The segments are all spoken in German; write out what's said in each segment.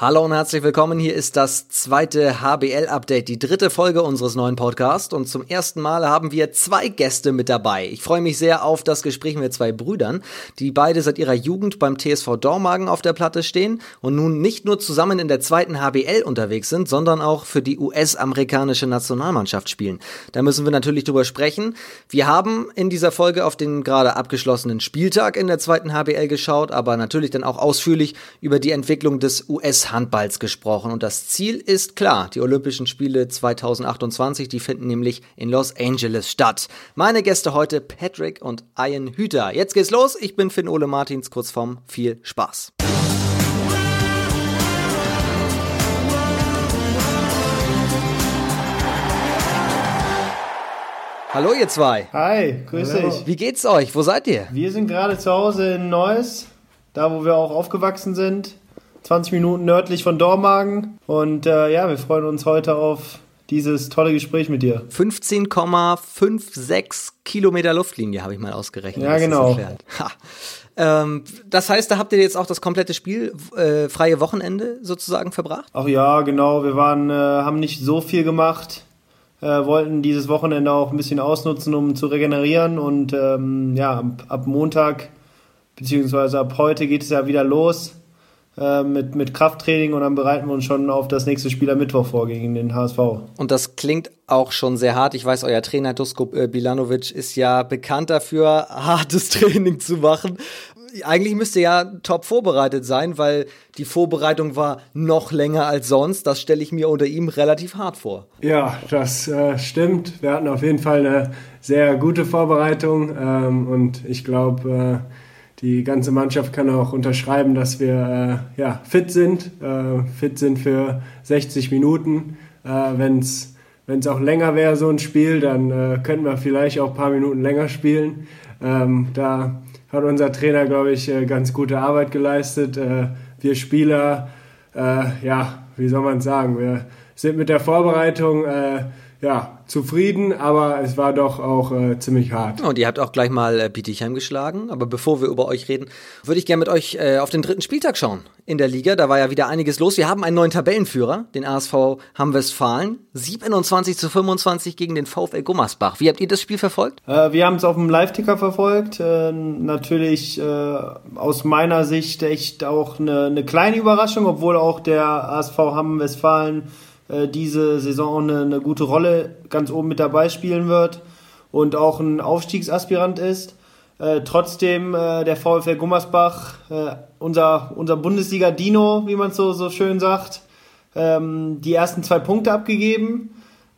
Hallo und herzlich willkommen. Hier ist das zweite HBL-Update, die dritte Folge unseres neuen Podcasts. Und zum ersten Mal haben wir zwei Gäste mit dabei. Ich freue mich sehr auf das Gespräch mit zwei Brüdern, die beide seit ihrer Jugend beim TSV Dormagen auf der Platte stehen und nun nicht nur zusammen in der zweiten HBL unterwegs sind, sondern auch für die US-amerikanische Nationalmannschaft spielen. Da müssen wir natürlich drüber sprechen. Wir haben in dieser Folge auf den gerade abgeschlossenen Spieltag in der zweiten HBL geschaut, aber natürlich dann auch ausführlich über die Entwicklung des US Handballs gesprochen und das Ziel ist klar. Die Olympischen Spiele 2028, die finden nämlich in Los Angeles statt. Meine Gäste heute Patrick und Ian Hüter. Jetzt geht's los. Ich bin Finn Ole Martins, kurz vorm viel Spaß. Hallo ihr zwei. Hi, grüß Hallo. dich. Wie geht's euch? Wo seid ihr? Wir sind gerade zu Hause in Neuss, da wo wir auch aufgewachsen sind. 20 Minuten nördlich von Dormagen. Und äh, ja, wir freuen uns heute auf dieses tolle Gespräch mit dir. 15,56 Kilometer Luftlinie habe ich mal ausgerechnet. Ja, genau. Das, ähm, das heißt, da habt ihr jetzt auch das komplette Spiel äh, freie Wochenende sozusagen verbracht? Ach ja, genau. Wir waren, äh, haben nicht so viel gemacht. Äh, wollten dieses Wochenende auch ein bisschen ausnutzen, um zu regenerieren. Und ähm, ja, ab, ab Montag beziehungsweise ab heute geht es ja wieder los äh, mit, mit Krafttraining und dann bereiten wir uns schon auf das nächste Spiel am Mittwoch vor gegen den HSV. Und das klingt auch schon sehr hart. Ich weiß, euer Trainer Dusko äh, Bilanovic ist ja bekannt dafür, hartes Training zu machen. Eigentlich müsste ja top vorbereitet sein, weil die Vorbereitung war noch länger als sonst. Das stelle ich mir unter ihm relativ hart vor. Ja, das äh, stimmt. Wir hatten auf jeden Fall eine sehr gute Vorbereitung ähm, und ich glaube, äh, die ganze Mannschaft kann auch unterschreiben, dass wir äh, ja, fit sind, äh, fit sind für 60 Minuten. Äh, Wenn es auch länger wäre, so ein Spiel, dann äh, könnten wir vielleicht auch ein paar Minuten länger spielen. Ähm, da hat unser Trainer, glaube ich, äh, ganz gute Arbeit geleistet. Äh, wir Spieler, äh, ja, wie soll man sagen, wir sind mit der Vorbereitung ja, zufrieden, aber es war doch auch äh, ziemlich hart. Und ihr habt auch gleich mal äh, Bietigheim geschlagen. Aber bevor wir über euch reden, würde ich gerne mit euch äh, auf den dritten Spieltag schauen in der Liga. Da war ja wieder einiges los. Wir haben einen neuen Tabellenführer, den ASV Hamm-Westfalen. 27 zu 25 gegen den VfL Gummersbach. Wie habt ihr das Spiel verfolgt? Äh, wir haben es auf dem Live-Ticker verfolgt. Äh, natürlich äh, aus meiner Sicht echt auch eine, eine kleine Überraschung, obwohl auch der ASV Hamm-Westfalen äh, diese Saison eine, eine gute Rolle ganz oben mit dabei spielen wird und auch ein Aufstiegsaspirant ist. Äh, trotzdem äh, der VfL Gummersbach, äh, unser, unser Bundesliga-Dino, wie man so, so schön sagt, ähm, die ersten zwei Punkte abgegeben.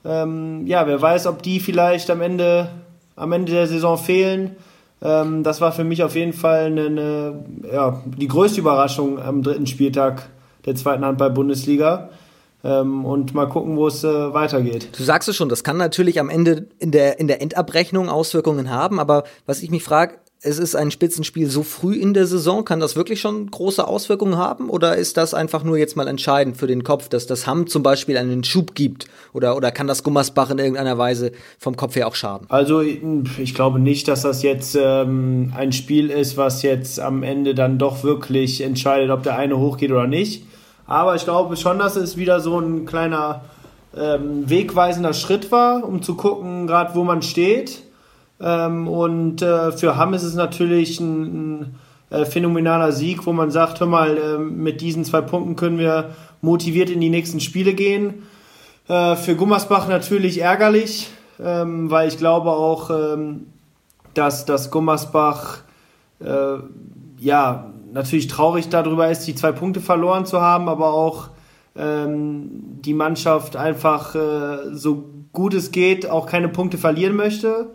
Ähm, ja, wer weiß, ob die vielleicht am Ende, am Ende der Saison fehlen. Ähm, das war für mich auf jeden Fall eine, eine, ja, die größte Überraschung am dritten Spieltag der zweiten Handball-Bundesliga. Ähm, und mal gucken, wo es äh, weitergeht. Du sagst es schon, das kann natürlich am Ende in der, in der Endabrechnung Auswirkungen haben, aber was ich mich frage, es ist ein Spitzenspiel so früh in der Saison, kann das wirklich schon große Auswirkungen haben? Oder ist das einfach nur jetzt mal entscheidend für den Kopf, dass das Hamm zum Beispiel einen Schub gibt? Oder, oder kann das Gummersbach in irgendeiner Weise vom Kopf her auch schaden? Also ich glaube nicht, dass das jetzt ähm, ein Spiel ist, was jetzt am Ende dann doch wirklich entscheidet, ob der eine hochgeht oder nicht. Aber ich glaube schon, dass es wieder so ein kleiner ähm, wegweisender Schritt war, um zu gucken, gerade wo man steht. Ähm, und äh, für Hamm ist es natürlich ein, ein äh, phänomenaler Sieg, wo man sagt, hör mal, äh, mit diesen zwei Punkten können wir motiviert in die nächsten Spiele gehen. Äh, für Gummersbach natürlich ärgerlich, ähm, weil ich glaube auch, ähm, dass, dass Gummersbach äh, ja natürlich traurig darüber ist, die zwei Punkte verloren zu haben, aber auch ähm, die Mannschaft einfach äh, so gut es geht auch keine Punkte verlieren möchte.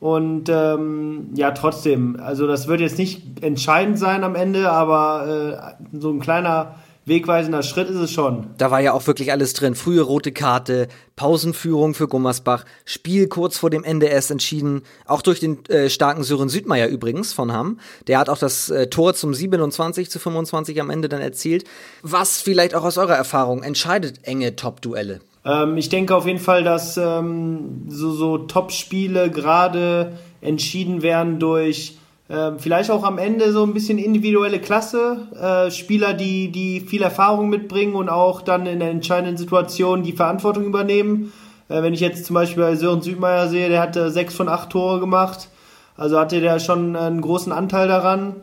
Und ähm, ja, trotzdem, also das wird jetzt nicht entscheidend sein am Ende, aber äh, so ein kleiner wegweisender Schritt ist es schon. Da war ja auch wirklich alles drin. Frühe rote Karte, Pausenführung für Gummersbach, Spiel kurz vor dem Ende erst entschieden, auch durch den äh, starken Sören Südmeier übrigens von Hamm. Der hat auch das äh, Tor zum 27 zu 25 am Ende dann erzielt. Was vielleicht auch aus eurer Erfahrung entscheidet enge Top-Duelle? Ähm, ich denke auf jeden Fall, dass ähm, so, so Top-Spiele gerade entschieden werden durch Ähm, vielleicht auch am Ende so ein bisschen individuelle Klasse, äh, Spieler, die, die viel Erfahrung mitbringen und auch dann in der entscheidenden Situation die Verantwortung übernehmen. Äh, wenn ich jetzt zum Beispiel bei Sören Südmeier sehe, der hatte sechs von acht Tore gemacht, also hatte der schon einen großen Anteil daran.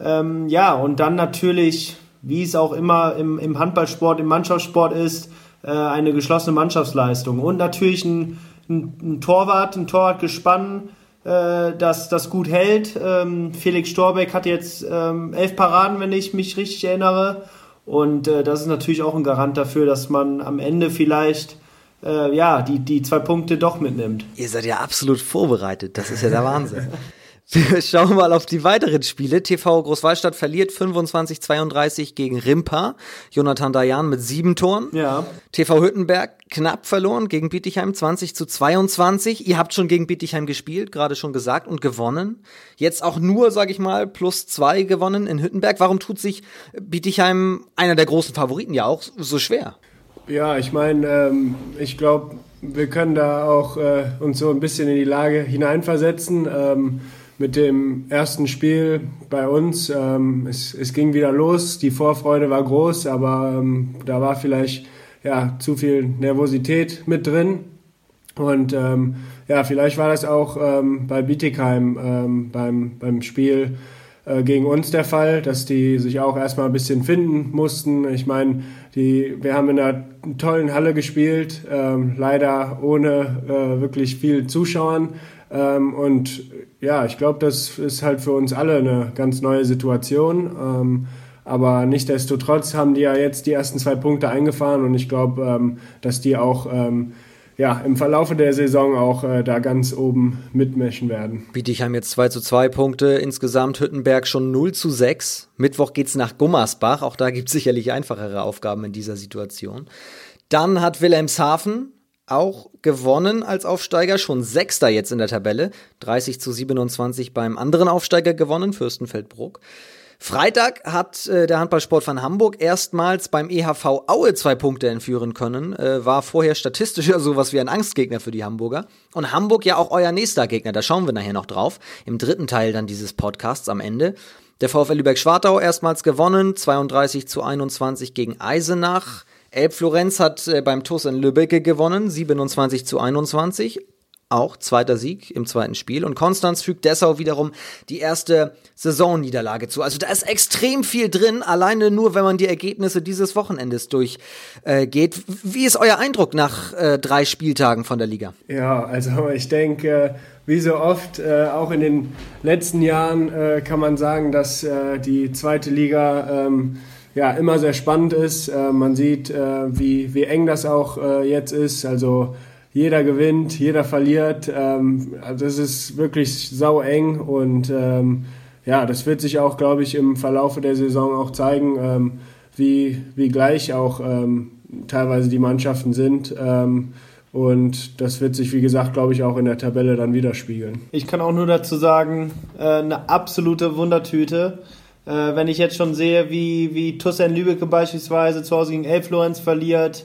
Ähm, ja, und dann natürlich, wie es auch immer im, im Handballsport, im Mannschaftssport ist, äh, eine geschlossene Mannschaftsleistung. Und natürlich ein, ein, ein Torwart, ein Torwartgespann, äh, das, das gut hält. Ähm, Felix Storbeck hat jetzt ähm, elf Paraden, wenn ich mich richtig erinnere. Und äh, das ist natürlich auch ein Garant dafür, dass man am Ende vielleicht äh, ja, die, die zwei Punkte doch mitnimmt. Ihr seid ja absolut vorbereitet. Das ist ja der Wahnsinn. Wir schauen mal auf die weiteren Spiele. TV Großwallstadt verliert 25-32 gegen Rimpa. Jonathan Dayan mit sieben Toren. Ja. TV Hüttenberg knapp verloren gegen Bietigheim 20 zu 22. Ihr habt schon gegen Bietigheim gespielt, gerade schon gesagt, und gewonnen. Jetzt auch nur, sag ich mal, plus zwei gewonnen in Hüttenberg. Warum tut sich Bietigheim, einer der großen Favoriten ja auch, so schwer? Ja, ich meine, ähm, ich glaube, wir können da auch äh, uns so ein bisschen in die Lage hineinversetzen. Ähm, mit dem ersten Spiel bei uns. Ähm, es, es, ging wieder los, die Vorfreude war groß, aber ähm, da war vielleicht ja, zu viel Nervosität mit drin. Und ähm, ja, vielleicht war das auch ähm, bei Bietigheim ähm, beim, beim Spiel äh, gegen uns der Fall, dass die sich auch erstmal ein bisschen finden mussten. Ich meine, die, wir haben in einer tollen Halle gespielt, ähm, leider ohne äh, wirklich viel Zuschauern. Ähm, und ja, ich glaube, das ist halt für uns alle eine ganz neue Situation. Ähm, aber nichtsdestotrotz haben die ja jetzt die ersten zwei Punkte eingefahren und ich glaube, ähm, dass die auch ähm, ja, im Verlaufe der Saison auch äh, da ganz oben mitmischen werden. Bietigheim jetzt 2 zu 2 Punkte, insgesamt Hüttenberg schon 0 zu 6. Mittwoch geht's nach Gummersbach, auch da gibt's sicherlich einfachere Aufgaben in dieser Situation. Dann hat Wilhelmshaven auch gewonnen als Aufsteiger, schon Sechster jetzt in der Tabelle. 30 zu 27 beim anderen Aufsteiger gewonnen, Fürstenfeldbruck. Freitag hat äh, der Handballsport von Hamburg erstmals beim EHV Aue zwei Punkte entführen können. Äh, war vorher statistisch ja sowas wie ein Angstgegner für die Hamburger. Und Hamburg ja auch euer nächster Gegner, da schauen wir nachher noch drauf. Im dritten Teil dann dieses Podcasts am Ende. Der VfL Lübeck-Schwartau erstmals gewonnen, 32 zu 21 gegen Eisenach. Elbflorenz hat äh, beim TuS in Lübeck gewonnen, 27 zu 21. Auch zweiter Sieg im zweiten Spiel. Und Konstanz fügt Dessau wiederum die erste Saisonniederlage zu. Also da ist extrem viel drin, alleine nur, wenn man die Ergebnisse dieses Wochenendes durchgeht. Äh, wie ist euer Eindruck nach äh, drei Spieltagen von der Liga? Ja, also ich denke, wie so oft, äh, auch in den letzten Jahren äh, kann man sagen, dass äh, die zweite Liga ähm, ja, immer sehr spannend ist. Äh, man sieht, äh, wie, wie eng das auch äh, jetzt ist. Also jeder gewinnt, jeder verliert. Ähm, also es ist wirklich sau eng und ähm, ja, das wird sich auch, glaube ich, im Verlauf der Saison auch zeigen, ähm, wie, wie gleich auch ähm, teilweise die Mannschaften sind. Ähm, und das wird sich, wie gesagt, glaube ich, auch in der Tabelle dann widerspiegeln. Ich kann auch nur dazu sagen, äh, eine absolute Wundertüte. Äh, wenn ich jetzt schon sehe, wie, wie Tussen Lübeck beispielsweise zu Hause gegen Elf verliert,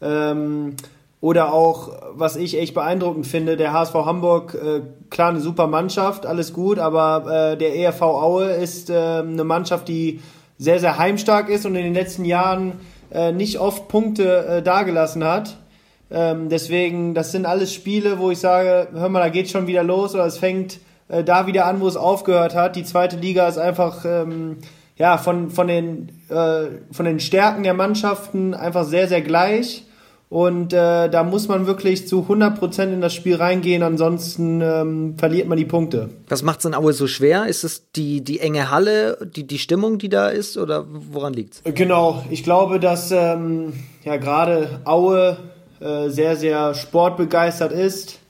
ähm, oder auch, was ich echt beeindruckend finde, der HSV Hamburg, äh, klar eine super Mannschaft, alles gut, aber äh, der ERV Aue ist äh, eine Mannschaft, die sehr, sehr heimstark ist und in den letzten Jahren äh, nicht oft Punkte äh, dagelassen hat. Ähm, deswegen, das sind alles Spiele, wo ich sage, hör mal, da geht schon wieder los oder es fängt äh, da wieder an, wo es aufgehört hat. Die zweite Liga ist einfach ähm, ja von von den äh, von den Stärken der Mannschaften einfach sehr sehr gleich. Und äh, da muss man wirklich zu 100% in das Spiel reingehen, ansonsten ähm, verliert man die Punkte. Was macht es in Aue so schwer? Ist es die, die enge Halle, die, die Stimmung, die da ist oder woran liegt es? Genau, ich glaube, dass ähm, ja gerade Aue äh, sehr, sehr sportbegeistert ist.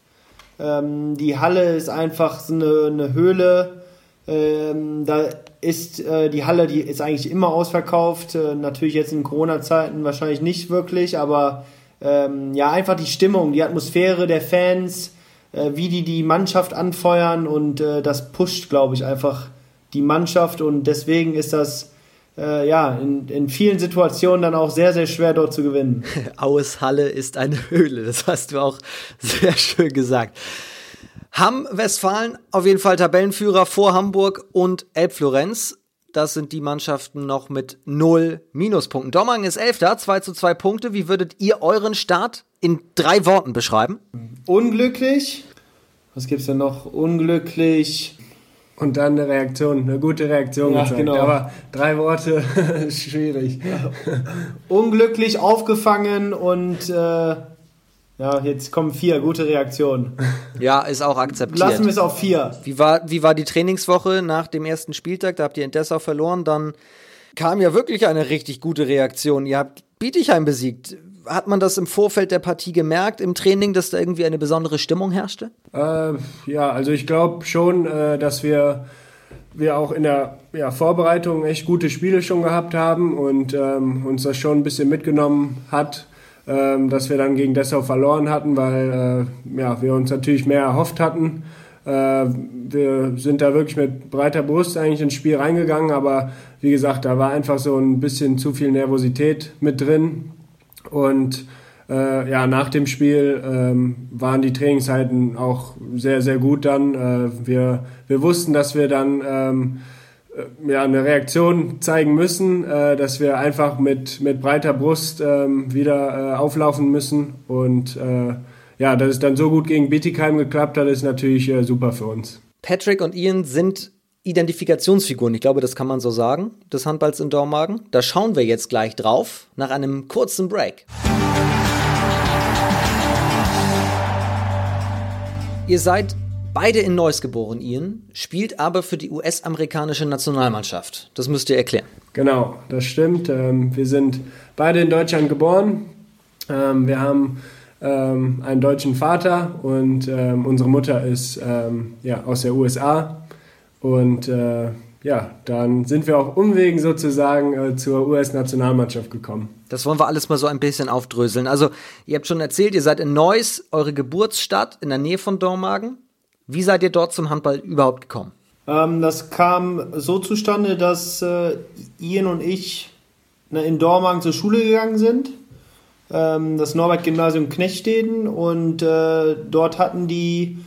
Ähm, die Halle ist einfach so eine, eine Höhle. Ähm, da ist äh, die Halle, die ist eigentlich immer ausverkauft. Äh, natürlich jetzt in Corona-Zeiten wahrscheinlich nicht wirklich, aber ähm, ja, einfach die Stimmung, die Atmosphäre der Fans, äh, wie die die Mannschaft anfeuern und äh, das pusht, glaube ich, einfach die Mannschaft und deswegen ist das äh, ja, in, in vielen Situationen dann auch sehr, sehr schwer dort zu gewinnen. Aues Halle ist eine Höhle, das hast du auch sehr schön gesagt. Hamm Westfalen auf jeden Fall Tabellenführer vor Hamburg und Elbflorenz. Das sind die Mannschaften noch mit null Minuspunkten. Dormagen ist Elfter, 2 zu 2 Punkte. Wie würdet ihr euren Start in drei Worten beschreiben? Unglücklich. Was gibt's denn noch? Unglücklich. Und dann eine Reaktion, eine gute Reaktion Ja, gezeigt. genau. Aber drei Worte, schwierig. Unglücklich aufgefangen und äh, ja, jetzt kommen vier gute Reaktionen. Ja, ist auch akzeptiert. Lassen wir es auf vier. Wie war, wie war die Trainingswoche nach dem ersten Spieltag? Da habt ihr in Dessau verloren. Dann kam ja wirklich eine richtig gute Reaktion. Ihr habt Bietigheim besiegt. Hat man das im Vorfeld der Partie gemerkt, im Training, dass da irgendwie eine besondere Stimmung herrschte? Äh, ja, also ich glaube schon, äh, dass wir, wir auch in der ja, Vorbereitung echt gute Spiele schon gehabt haben und ähm, uns das schon ein bisschen mitgenommen hat, ähm, dass wir dann gegen Dessau verloren hatten, weil äh, ja, wir uns natürlich mehr erhofft hatten. Äh, wir sind da wirklich mit breiter Brust eigentlich ins Spiel reingegangen, aber wie gesagt, da war einfach so ein bisschen zu viel Nervosität mit drin. Und äh, ja, nach dem Spiel ähm, waren die Trainingszeiten auch sehr, sehr gut dann. Äh, wir, wir wussten, dass wir dann ähm, äh, ja, eine Reaktion zeigen müssen, äh, dass wir einfach mit, mit breiter Brust ähm, wieder äh, auflaufen müssen. Und äh, ja, dass es dann so gut gegen Bietigheim geklappt hat, ist natürlich super für uns. Patrick und Ian sind Identifikationsfiguren, ich glaube, das kann man so sagen, des Handballs in Dormagen. Da schauen wir jetzt gleich drauf, nach einem kurzen Break. Ihr seid beide in Neuss geboren, Ian, spielt aber für die US-amerikanische Nationalmannschaft. Das müsst ihr erklären. Genau, das stimmt. Ähm, wir sind beide in Deutschland geboren. Ähm, wir haben ähm, einen deutschen Vater und unsere Mutter ist aus der USA. Und äh, ja, dann sind wir auf Umwegen sozusagen äh, zur US-Nationalmannschaft gekommen. Das wollen wir alles mal so ein bisschen aufdröseln. Also, ihr habt schon erzählt, ihr seid in Neuss, eure Geburtsstadt in der Nähe von Dormagen. Wie seid ihr dort zum Handball überhaupt gekommen? Ähm, das kam so zustande, dass äh, Ian und ich ne, in Dormagen zur Schule gegangen sind. Ähm, das Norbert-Gymnasium Knechtsteden und äh, dort hatten die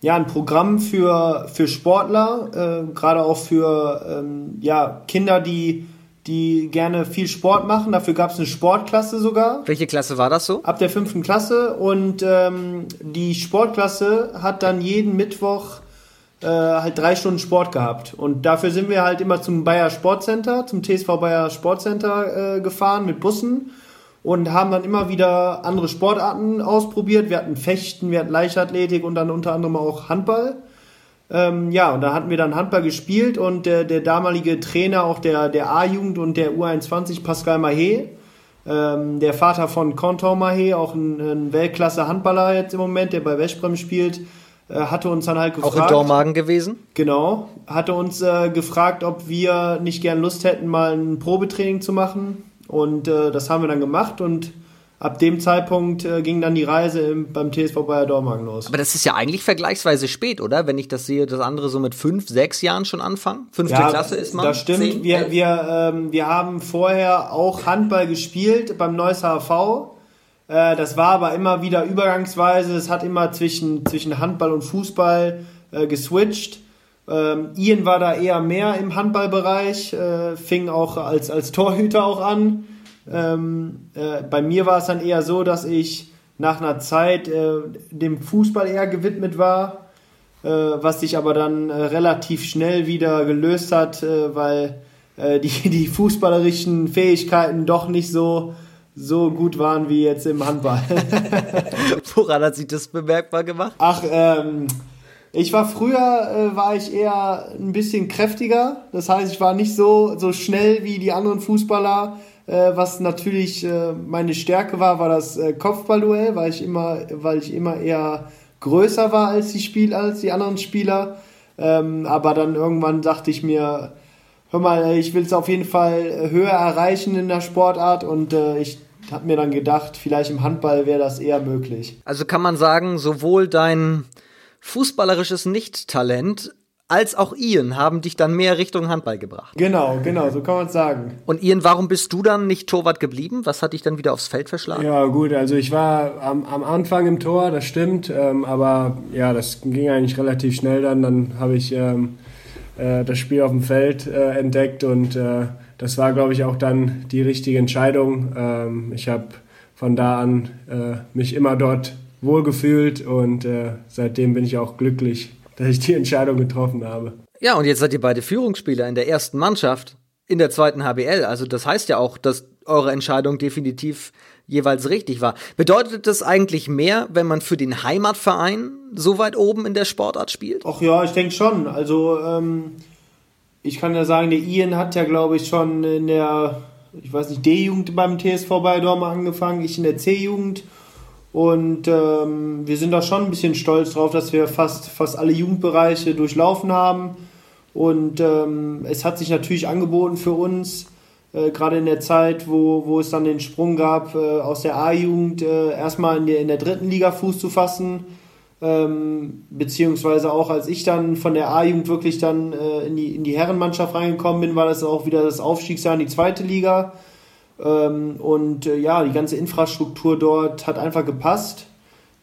ja ein Programm für, für Sportler, äh, gerade auch für ähm, ja, Kinder, die, die gerne viel Sport machen. Dafür gab es eine Sportklasse sogar Welche Klasse war das so? ab der fünften Klasse und ähm, die Sportklasse hat dann jeden Mittwoch äh, halt drei Stunden Sport gehabt und dafür sind wir halt immer zum Bayer Sportcenter, zum TSV Bayer Sportcenter äh, gefahren mit Bussen und haben dann immer wieder andere Sportarten ausprobiert. Wir hatten Fechten, wir hatten Leichtathletik und dann unter anderem auch Handball. Ähm, ja, und da hatten wir dann Handball gespielt und der, der damalige Trainer auch der, der A-Jugend und der U21, Pascal Mahé, ähm, der Vater von Contor Mahé, auch ein, ein Weltklasse-Handballer jetzt im Moment, der bei Westbrem spielt, äh, hatte uns dann halt gefragt. Auch in Dormagen gewesen? Genau, hatte uns äh, gefragt, ob wir nicht gern Lust hätten, mal ein Probetraining zu machen. Und äh, das haben wir dann gemacht und ab dem Zeitpunkt äh, ging dann die Reise im, beim TSV Bayer Dormagen los. Aber das ist ja eigentlich vergleichsweise spät, oder? Wenn ich das sehe, dass andere so mit fünf, sechs Jahren schon anfangen. Fünfte Klasse ist man. Das stimmt. Zehn, wir, elf? wir, ähm, wir haben vorher auch Handball gespielt beim Neuss HV. Äh, das war aber immer wieder übergangsweise. Es hat immer zwischen, zwischen Handball und Fußball äh, geswitcht. Ähm, Ian war da eher mehr im Handballbereich, äh, fing auch als, als Torhüter auch an. Ähm, äh, bei mir war es dann eher so, dass ich nach einer Zeit äh, dem Fußball eher gewidmet war, äh, was sich aber dann äh, relativ schnell wieder gelöst hat, äh, weil die, die fußballerischen Fähigkeiten doch nicht so, so gut waren wie jetzt im Handball. Woran hat sich das bemerkbar gemacht? Ach, ähm, ich war früher, äh, war ich eher ein bisschen kräftiger. Das heißt, ich war nicht so, so schnell wie die anderen Fußballer. Äh, was natürlich äh, meine Stärke war, war das äh, Kopfballduell, weil ich immer, weil ich immer eher größer war als die Spiel, als die anderen Spieler. Ähm, aber dann irgendwann dachte ich mir, hör mal, ich will es auf jeden Fall höher erreichen in der Sportart und äh, ich habe mir dann gedacht, vielleicht im Handball wäre das eher möglich. Also kann man sagen, sowohl dein fußballerisches Nicht-Talent als auch Ian haben dich dann mehr Richtung Handball gebracht. Genau, genau, so kann man es sagen. Und Ian, warum bist du dann nicht Torwart geblieben? Was hat dich dann wieder aufs Feld verschlagen? Ja, gut, also ich war am, am Anfang im Tor, das stimmt, ähm, aber ja, das ging eigentlich relativ schnell dann. Dann habe ich ähm, äh, das Spiel auf dem Feld äh, entdeckt und äh, das war, glaube ich, auch dann die richtige Entscheidung. Ähm, ich habe von da an äh, mich immer dort wohlgefühlt und äh, seitdem bin ich auch glücklich dass ich die Entscheidung getroffen habe. Ja, und jetzt seid ihr beide Führungsspieler in der ersten Mannschaft in der zweiten HBL. Also das heißt ja auch, dass eure Entscheidung definitiv jeweils richtig war. Bedeutet das eigentlich mehr, wenn man für den Heimatverein so weit oben in der Sportart spielt? Ach ja, ich denke schon. Also ähm, ich kann ja sagen, der Ian hat ja, glaube ich, schon in der, ich weiß nicht, D-Jugend beim TSV Bayern angefangen, ich in der C-Jugend. Und ähm, wir sind da schon ein bisschen stolz drauf, dass wir fast, fast alle Jugendbereiche durchlaufen haben. Und ähm, es hat sich natürlich angeboten für uns, äh, gerade in der Zeit, wo, wo es dann den Sprung gab, äh, aus der A-Jugend äh, erstmal in der, in der dritten Liga Fuß zu fassen. Ähm, beziehungsweise auch als ich dann von der A-Jugend wirklich dann äh, in, die, in die Herrenmannschaft reingekommen bin, war das auch wieder das Aufstiegsjahr in die zweite Liga. Ähm, und äh, ja, die ganze Infrastruktur dort hat einfach gepasst.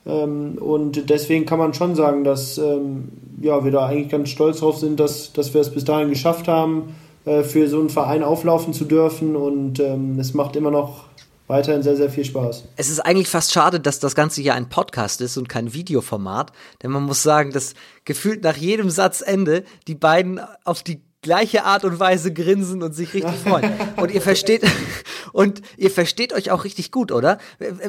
Ähm, und deswegen kann man schon sagen, dass ähm, ja, wir da eigentlich ganz stolz drauf sind, dass, dass wir es bis dahin geschafft haben, äh, für so einen Verein auflaufen zu dürfen. Und es macht immer noch weiterhin sehr, sehr viel Spaß. Es ist eigentlich fast schade, dass das Ganze hier ein Podcast ist und kein Videoformat, denn man muss sagen, dass gefühlt nach jedem Satzende die beiden auf die gleiche Art und Weise grinsen und sich richtig freuen. Und ihr versteht, und ihr versteht euch auch richtig gut, oder?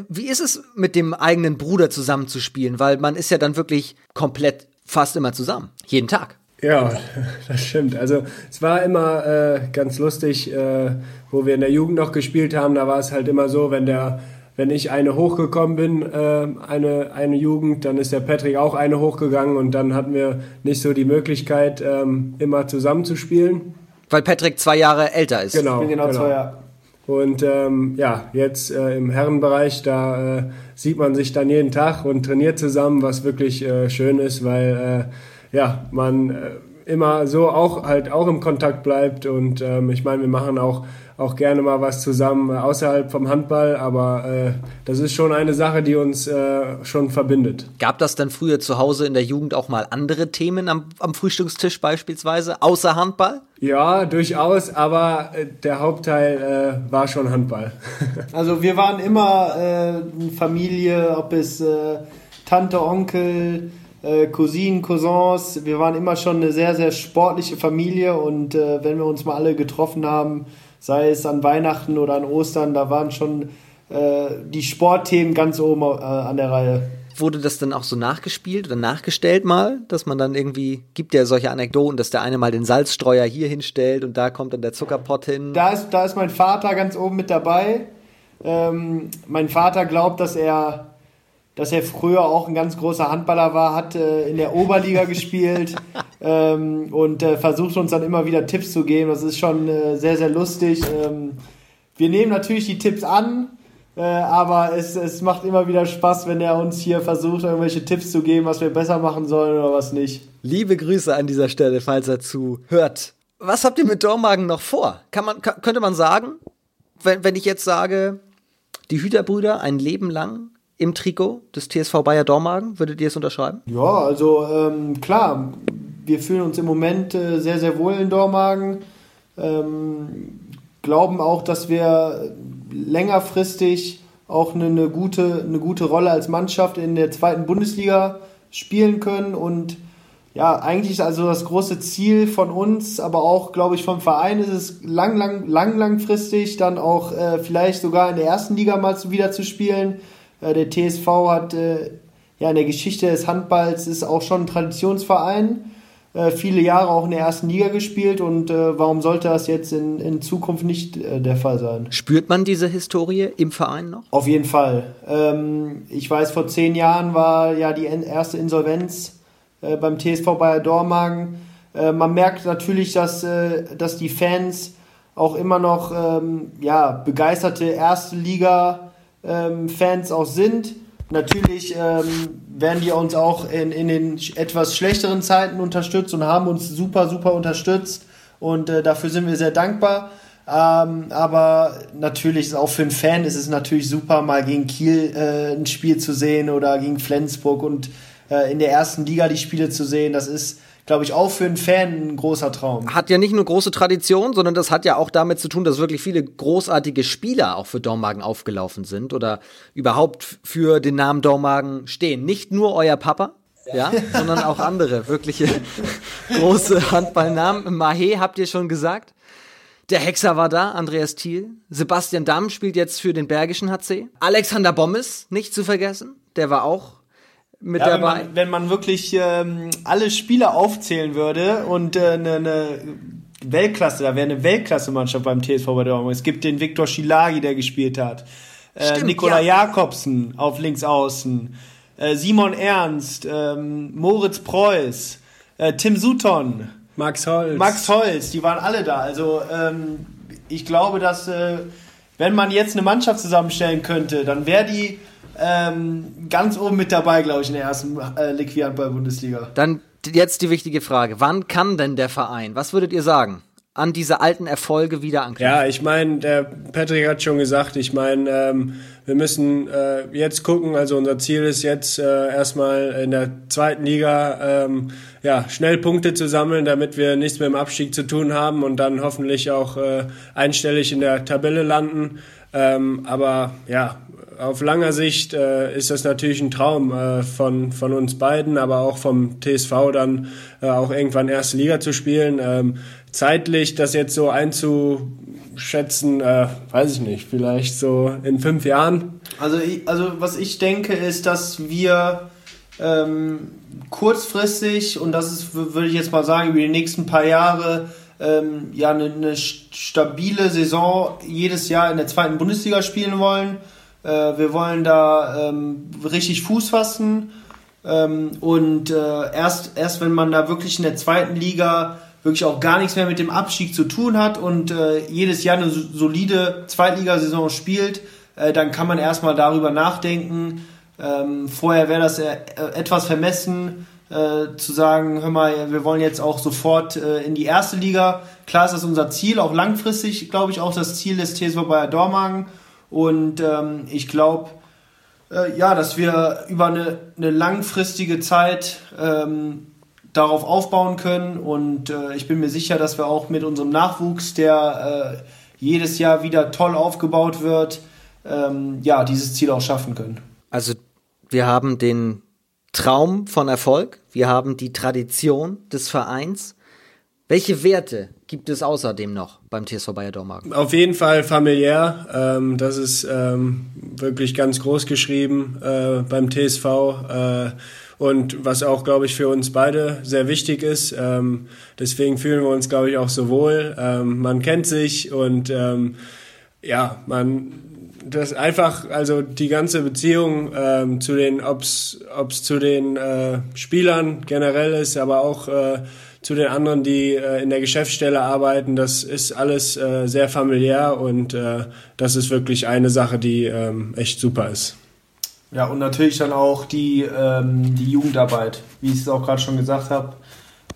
Wie ist es mit dem eigenen Bruder zusammenzuspielen? Weil man ist ja dann wirklich komplett fast immer zusammen. Jeden Tag. Ja, das stimmt. Also es war immer äh, ganz lustig, äh, wo wir in der Jugend noch gespielt haben, da war es halt immer so, wenn der wenn ich eine hochgekommen bin, äh, eine, eine Jugend, dann ist der Patrick auch eine hochgegangen und dann hatten wir nicht so die Möglichkeit, ähm, immer zusammenzuspielen. Weil Patrick zwei Jahre älter ist. Genau. Ich bin genau, genau. zwei Jahre. Und ähm, ja, jetzt äh, im Herrenbereich, da äh, sieht man sich dann jeden Tag und trainiert zusammen, was wirklich äh, schön ist, weil äh, ja, man äh, immer so auch halt auch im Kontakt bleibt und ähm, ich meine, wir machen auch auch gerne mal was zusammen äh, außerhalb vom Handball, aber äh, das ist schon eine Sache, die uns äh, schon verbindet. Gab das dann früher zu Hause in der Jugend auch mal andere Themen am, am Frühstückstisch beispielsweise, außer Handball? Ja, durchaus, aber äh, der Hauptteil äh, war schon Handball. also wir waren immer äh, Familie, ob es äh, Tante, Onkel, äh, Cousinen, Cousins. Wir waren immer schon eine sehr, sehr sportliche Familie und äh, wenn wir uns mal alle getroffen haben, sei es an Weihnachten oder an Ostern, da waren schon äh, die Sportthemen ganz oben äh, an der Reihe. Wurde das dann auch so nachgespielt oder nachgestellt mal, dass man dann irgendwie, gibt ja solche Anekdoten, dass der eine mal den Salzstreuer hier hinstellt und da kommt dann der Zuckerpott hin. Da ist, da ist mein Vater ganz oben mit dabei. Ähm, mein Vater glaubt, dass er dass er früher auch ein ganz großer Handballer war, hat äh, in der Oberliga gespielt ähm, und äh, versucht uns dann immer wieder Tipps zu geben. Das ist schon äh, sehr, sehr lustig. Ähm, wir nehmen natürlich die Tipps an, äh, aber es, es macht immer wieder Spaß, wenn er uns hier versucht, irgendwelche Tipps zu geben, was wir besser machen sollen oder was nicht. Liebe Grüße an dieser Stelle, falls er zuhört. Was habt ihr mit Dormagen noch vor? Kann man, könnte man sagen, wenn, wenn ich jetzt sage, die Hüterbrüder ein Leben lang im Trikot des TSV Bayer Dormagen. Würdet ihr es unterschreiben? Ja, also ähm, klar, wir fühlen uns im Moment äh, sehr, sehr wohl in Dormagen. Ähm, glauben auch, dass wir längerfristig auch eine, eine, gute, eine gute Rolle als Mannschaft in der zweiten Bundesliga spielen können. Und ja, eigentlich ist also das große Ziel von uns, aber auch, glaube ich, vom Verein ist es lang, lang, lang, langfristig dann auch äh, vielleicht sogar in der ersten Liga mal wieder zu spielen. Äh, der TSV hat äh, ja in der Geschichte des Handballs ist auch schon ein Traditionsverein. Äh, viele Jahre auch in der ersten Liga gespielt und warum sollte das jetzt in, in Zukunft nicht der Fall sein? Spürt man diese Historie im Verein noch? Auf jeden Fall. Ähm, ich weiß, vor zehn Jahren war ja die erste Insolvenz beim TSV Bayer Dormagen. man merkt natürlich, dass, dass die Fans auch immer noch ähm, ja, begeisterte erste Liga ähm, Fans auch sind. natürlich ähm, werden die uns auch in, in den etwas schlechteren Zeiten unterstützt und haben uns super, super unterstützt. Und äh, dafür sind wir sehr dankbar. Ähm, aber natürlich ist auch für einen Fan ist es natürlich super, mal gegen Kiel äh, ein Spiel zu sehen oder gegen Flensburg und äh, in der ersten Liga die Spiele zu sehen. Das ist, glaube ich, auch für einen Fan ein großer Traum. Hat ja nicht nur große Tradition, sondern das hat ja auch damit zu tun, dass wirklich viele großartige Spieler auch für Dormagen aufgelaufen sind oder überhaupt für den Namen Dormagen stehen. Nicht nur euer Papa, ja, sondern auch andere wirkliche große Handballnamen. Mahe habt ihr schon gesagt. Der Hexer war da, Andreas Thiel. Sebastian Damm spielt jetzt für den Bergischen HC. Alexander Bommes, nicht zu vergessen. Der war auch mit ja, dabei. Wenn man, wenn man wirklich ähm, alle Spieler aufzählen würde und eine äh, ne, ne Weltklasse, da wäre eine Weltklasse-Mannschaft beim TSV bei der Es gibt den Viktor Schilagi, der gespielt hat. Äh, Stimmt, Nikola ja. Jakobsen auf links außen. Äh, Simon Ernst, ähm, Moritz Preuß, äh, Tim Sutton. Max Holz. Max Holz, die waren alle da. Also ähm, ich glaube, dass äh, wenn man jetzt eine Mannschaft zusammenstellen könnte, dann wäre die ähm, ganz oben mit dabei, glaube ich, in der ersten äh, Liquidatball-Bundesliga. Dann jetzt die wichtige Frage. Wann kann denn der Verein, was würdet ihr sagen, an diese alten Erfolge wieder anknüpfen? Ja, ich meine, der Patrick hat schon gesagt, ich meine, ähm, wir müssen äh, jetzt gucken, also unser Ziel ist jetzt äh, erstmal in der zweiten Liga ähm, ja, schnell Punkte zu sammeln, damit wir nichts mit dem Abstieg zu tun haben und dann hoffentlich auch äh, einstellig in der Tabelle landen. Ähm, aber ja, auf langer Sicht äh, ist das natürlich ein Traum äh, von, von uns beiden, aber auch vom TSV dann äh, auch irgendwann erste Liga zu spielen. Ähm, zeitlich das jetzt so einzuschätzen, äh, weiß ich nicht, vielleicht so in fünf Jahren. Also, also was ich denke, ist, dass wir ähm, kurzfristig, und das ist, würde ich jetzt mal sagen, über die nächsten paar Jahre, ähm, ja, eine, eine stabile Saison jedes Jahr in der zweiten Bundesliga spielen wollen. Äh, wir wollen da ähm, richtig Fuß fassen. Ähm, und äh, erst, erst wenn man da wirklich in der zweiten Liga wirklich auch gar nichts mehr mit dem Abstieg zu tun hat und äh, jedes Jahr eine solide Zweitligasaison spielt, äh, dann kann man erstmal darüber nachdenken. Ähm, vorher wäre das äh, etwas vermessen, äh, zu sagen, hör mal, wir wollen jetzt auch sofort äh, in die erste Liga. Klar ist das unser Ziel, auch langfristig, glaube ich, auch das Ziel des TSV Bayer Dormagen. Und ähm, ich glaube, äh, ja, dass wir über eine, eine langfristige Zeit ähm, darauf aufbauen können. Und äh, ich bin mir sicher, dass wir auch mit unserem Nachwuchs, der äh, jedes Jahr wieder toll aufgebaut wird, ähm, ja, dieses Ziel auch schaffen können. Also wir haben den Traum von Erfolg, wir haben die Tradition des Vereins. Welche Werte gibt es außerdem noch beim TSV Bayer Dormagen? Auf jeden Fall familiär. Ähm, das ist ähm, wirklich ganz groß geschrieben äh, beim TSV. Äh, und was auch, glaube ich, für uns beide sehr wichtig ist. Ähm, deswegen fühlen wir uns, glaube ich, auch so wohl. Ähm, man kennt sich und ähm, ja, man das einfach, also die ganze Beziehung ähm, zu den, ob's ob's zu den äh, Spielern generell ist, aber auch äh, zu den anderen, die äh, in der Geschäftsstelle arbeiten, das ist alles äh, sehr familiär und äh, das ist wirklich eine Sache, die ähm, echt super ist. Ja, und natürlich dann auch die, ähm, die Jugendarbeit, wie ich es auch gerade schon gesagt habe.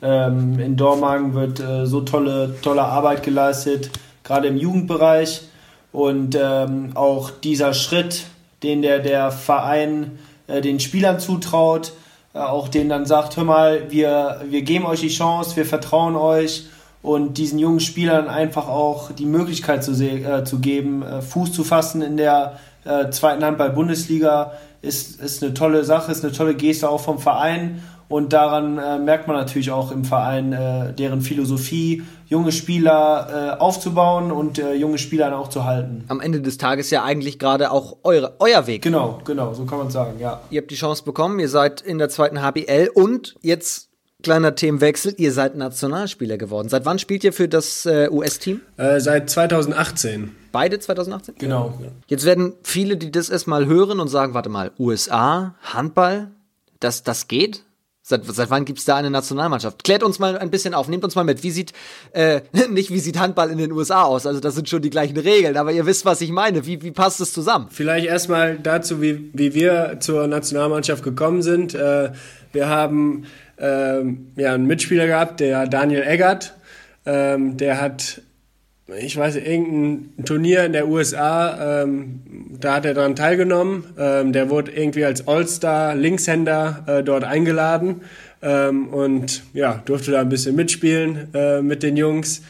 Ähm, in Dormagen wird äh, so tolle, tolle Arbeit geleistet, gerade im Jugendbereich. Und ähm, auch dieser Schritt, den der, der Verein äh, den Spielern zutraut, auch denen dann sagt, hör mal, wir, wir geben euch die Chance, wir vertrauen euch und diesen jungen Spielern einfach auch die Möglichkeit zu, äh, zu geben, äh, Fuß zu fassen in der äh, zweiten Handball-Bundesliga ist, ist eine tolle Sache, ist eine tolle Geste auch vom Verein. Und daran äh, merkt man natürlich auch im Verein äh, deren Philosophie, junge Spieler äh, aufzubauen und äh, junge Spieler auch zu halten. Am Ende des Tages ja eigentlich gerade auch eure, euer Weg. Genau, genau, so kann man sagen, ja. Ihr habt die Chance bekommen, ihr seid in der zweiten HBL und jetzt Kleiner Themenwechsel, ihr seid Nationalspieler geworden. Seit wann spielt ihr für das äh, US-Team? Äh, seit 2018. Beide 2018? Genau. Jetzt werden viele, die das erstmal hören und sagen, warte mal, USA, Handball, das, das geht? Seit, seit wann gibt's da eine Nationalmannschaft? Klärt uns mal ein bisschen auf, nehmt uns mal mit. Wie sieht, äh, nicht wie sieht Handball in den USA aus? Also das sind schon die gleichen Regeln, aber ihr wisst, was ich meine. Wie, wie passt es zusammen? Vielleicht erstmal dazu, wie, wie wir zur Nationalmannschaft gekommen sind. Äh, wir haben ähm, ja, einen Mitspieler gehabt, der Daniel Eggert. Ähm, der hat ich weiß, irgendein Turnier in der USA, ähm, da hat er daran teilgenommen. Ähm, der wurde irgendwie als All-Star Linkshänder äh, dort eingeladen ähm, und ja, durfte da ein bisschen mitspielen äh, mit den Jungs.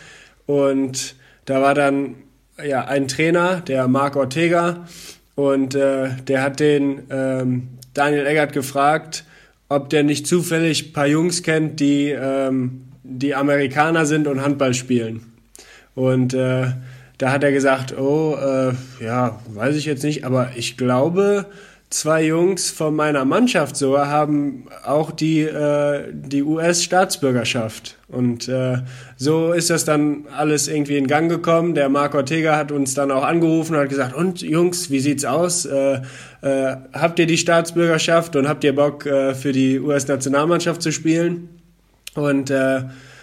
Und da war dann ja ein Trainer, der Marc Ortega, und äh, der hat den ähm, Daniel Eggert gefragt, ob der nicht zufällig ein paar Jungs kennt, die, ähm, die Amerikaner sind und Handball spielen. Und äh, da hat er gesagt, oh, äh, ja, weiß ich jetzt nicht, aber ich glaube, zwei Jungs von meiner Mannschaft so haben auch die, äh, die US-Staatsbürgerschaft. Und äh, so ist das dann alles irgendwie in Gang gekommen. Der Marc Ortega hat uns dann auch angerufen und hat gesagt, und Jungs, wie sieht's aus? Äh, äh, habt ihr die Staatsbürgerschaft und habt ihr Bock äh, für die US-Nationalmannschaft zu spielen? Und äh,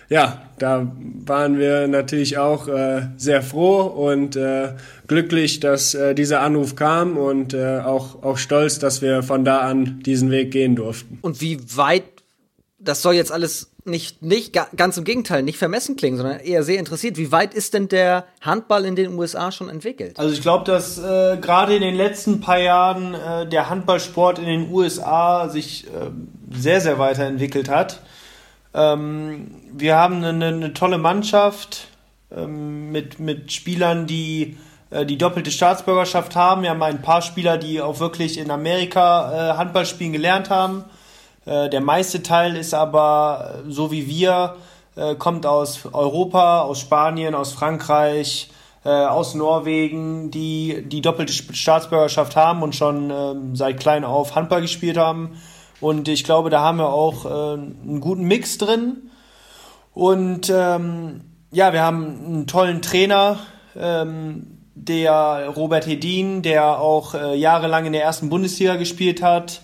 ja, da waren wir natürlich auch äh, sehr froh und äh, glücklich, dass äh, dieser Anruf kam und äh, auch, auch stolz, dass wir von da an diesen Weg gehen durften. Und wie weit, das soll jetzt alles nicht, nicht ganz im Gegenteil, nicht vermessen klingen, sondern eher sehr interessiert. Wie weit ist denn der Handball in den USA schon entwickelt? Also ich glaube, dass äh, gerade in den letzten paar Jahren äh, der Handballsport in den USA sich äh, sehr, sehr weiterentwickelt hat. Ähm, wir haben eine, eine tolle Mannschaft ähm, mit, mit Spielern, die äh, die doppelte Staatsbürgerschaft haben. Wir haben ein paar Spieler, die auch wirklich in Amerika äh, Handball spielen gelernt haben. Äh, der meiste Teil ist aber, äh, so wie wir, äh, kommt aus Europa, aus Spanien, aus Frankreich, äh, aus Norwegen, die die doppelte Staatsbürgerschaft haben und schon ähm, seit klein auf Handball gespielt haben. Und ich glaube, da haben wir auch äh, einen guten Mix drin. Und ähm, ja, wir haben einen tollen Trainer, ähm, der Robert Hedin, der auch äh, jahrelang in der ersten Bundesliga gespielt hat,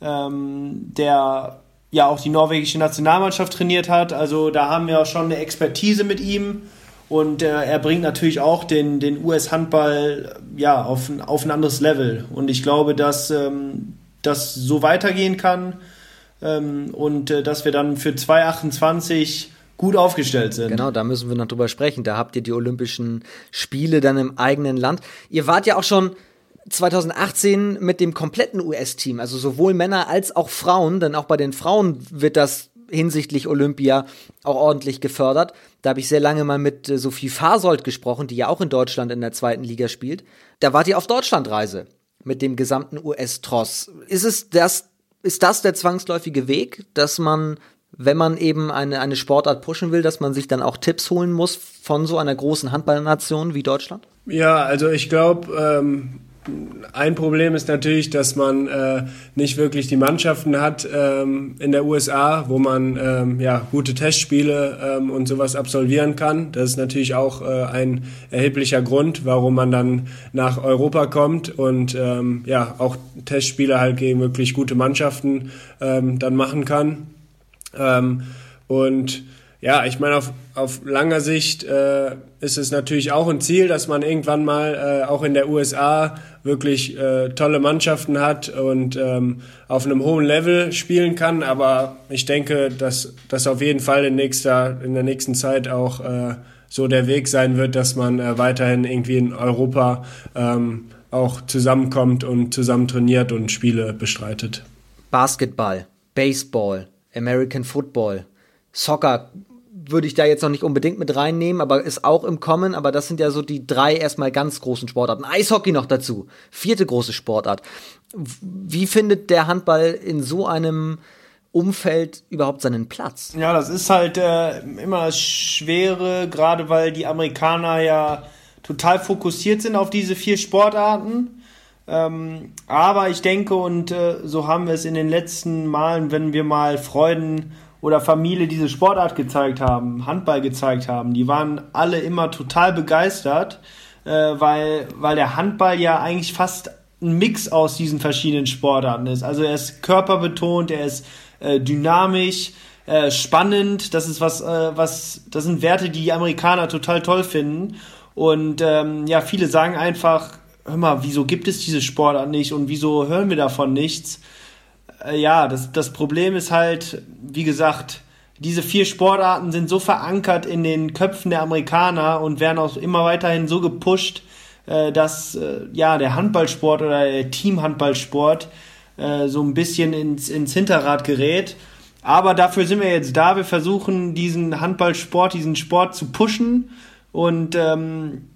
ähm, der ja auch die norwegische Nationalmannschaft trainiert hat. Also da haben wir auch schon eine Expertise mit ihm. Und äh, er bringt natürlich auch den, den US-Handball ja, auf, auf ein anderes Level. Und ich glaube, dass ähm, das so weitergehen kann ähm, und äh, dass wir dann für 2028 gut aufgestellt sind. Genau, da müssen wir noch drüber sprechen. Da habt ihr die Olympischen Spiele dann im eigenen Land. Ihr wart ja auch schon 2018 mit dem kompletten US-Team, also sowohl Männer als auch Frauen, denn auch bei den Frauen wird das hinsichtlich Olympia auch ordentlich gefördert. Da habe ich sehr lange mal mit äh, Sophie Fasold gesprochen, die ja auch in Deutschland in der zweiten Liga spielt. Da wart ihr auf Deutschlandreise mit dem gesamten US-Tross. Ist es das, ist das der zwangsläufige Weg, dass man, wenn man eben eine, eine Sportart pushen will, dass man sich dann auch Tipps holen muss von so einer großen Handballnation wie Deutschland? Ja, also ich glaube, ähm, ein Problem ist natürlich, dass man äh, nicht wirklich die Mannschaften hat ähm, in der USA, wo man ähm, ja gute Testspiele ähm, und sowas absolvieren kann. Das ist natürlich auch äh, ein erheblicher Grund, warum man dann nach Europa kommt und ähm, ja auch Testspiele halt gegen wirklich gute Mannschaften ähm, dann machen kann. Ähm, und ja, ich meine, auf, auf langer Sicht äh, ist es natürlich auch ein Ziel, dass man irgendwann mal äh, auch in der USA wirklich äh, tolle Mannschaften hat und ähm, auf einem hohen Level spielen kann. Aber ich denke, dass das auf jeden Fall in, nächster, in der nächsten Zeit auch äh, so der Weg sein wird, dass man äh, weiterhin irgendwie in Europa ähm, auch zusammenkommt und zusammen trainiert und Spiele bestreitet. Basketball, Baseball, American Football, Soccer würde ich da jetzt noch nicht unbedingt mit reinnehmen, aber ist auch im Kommen. Aber das sind ja so die drei erstmal ganz großen Sportarten. Eishockey noch dazu. Vierte große Sportart. Wie findet der Handball in so einem Umfeld überhaupt seinen Platz? Ja, das ist halt äh, immer Schwere, gerade weil die Amerikaner ja total fokussiert sind auf diese vier Sportarten. Ähm, aber ich denke, und äh, so haben wir es in den letzten Malen, wenn wir mal Freuden oder Familie diese Sportart gezeigt haben, Handball gezeigt haben, die waren alle immer total begeistert, äh, weil, weil der Handball ja eigentlich fast ein Mix aus diesen verschiedenen Sportarten ist. Also er ist körperbetont, er ist äh, dynamisch, äh, spannend. Das ist was, äh, was, das sind Werte, die, die Amerikaner total toll finden. Und ähm, ja, viele sagen einfach, hör mal, wieso gibt es diese Sportart nicht und wieso hören wir davon nichts? Äh, ja, das, das Problem ist halt, wie gesagt, diese vier Sportarten sind so verankert in den Köpfen der Amerikaner und werden auch immer weiterhin so gepusht, äh, dass äh, ja der Handballsport oder der Teamhandballsport äh, so ein bisschen ins, ins Hinterrad gerät. Aber dafür sind wir jetzt da. Wir versuchen diesen Handballsport, diesen Sport zu pushen. Und ähm,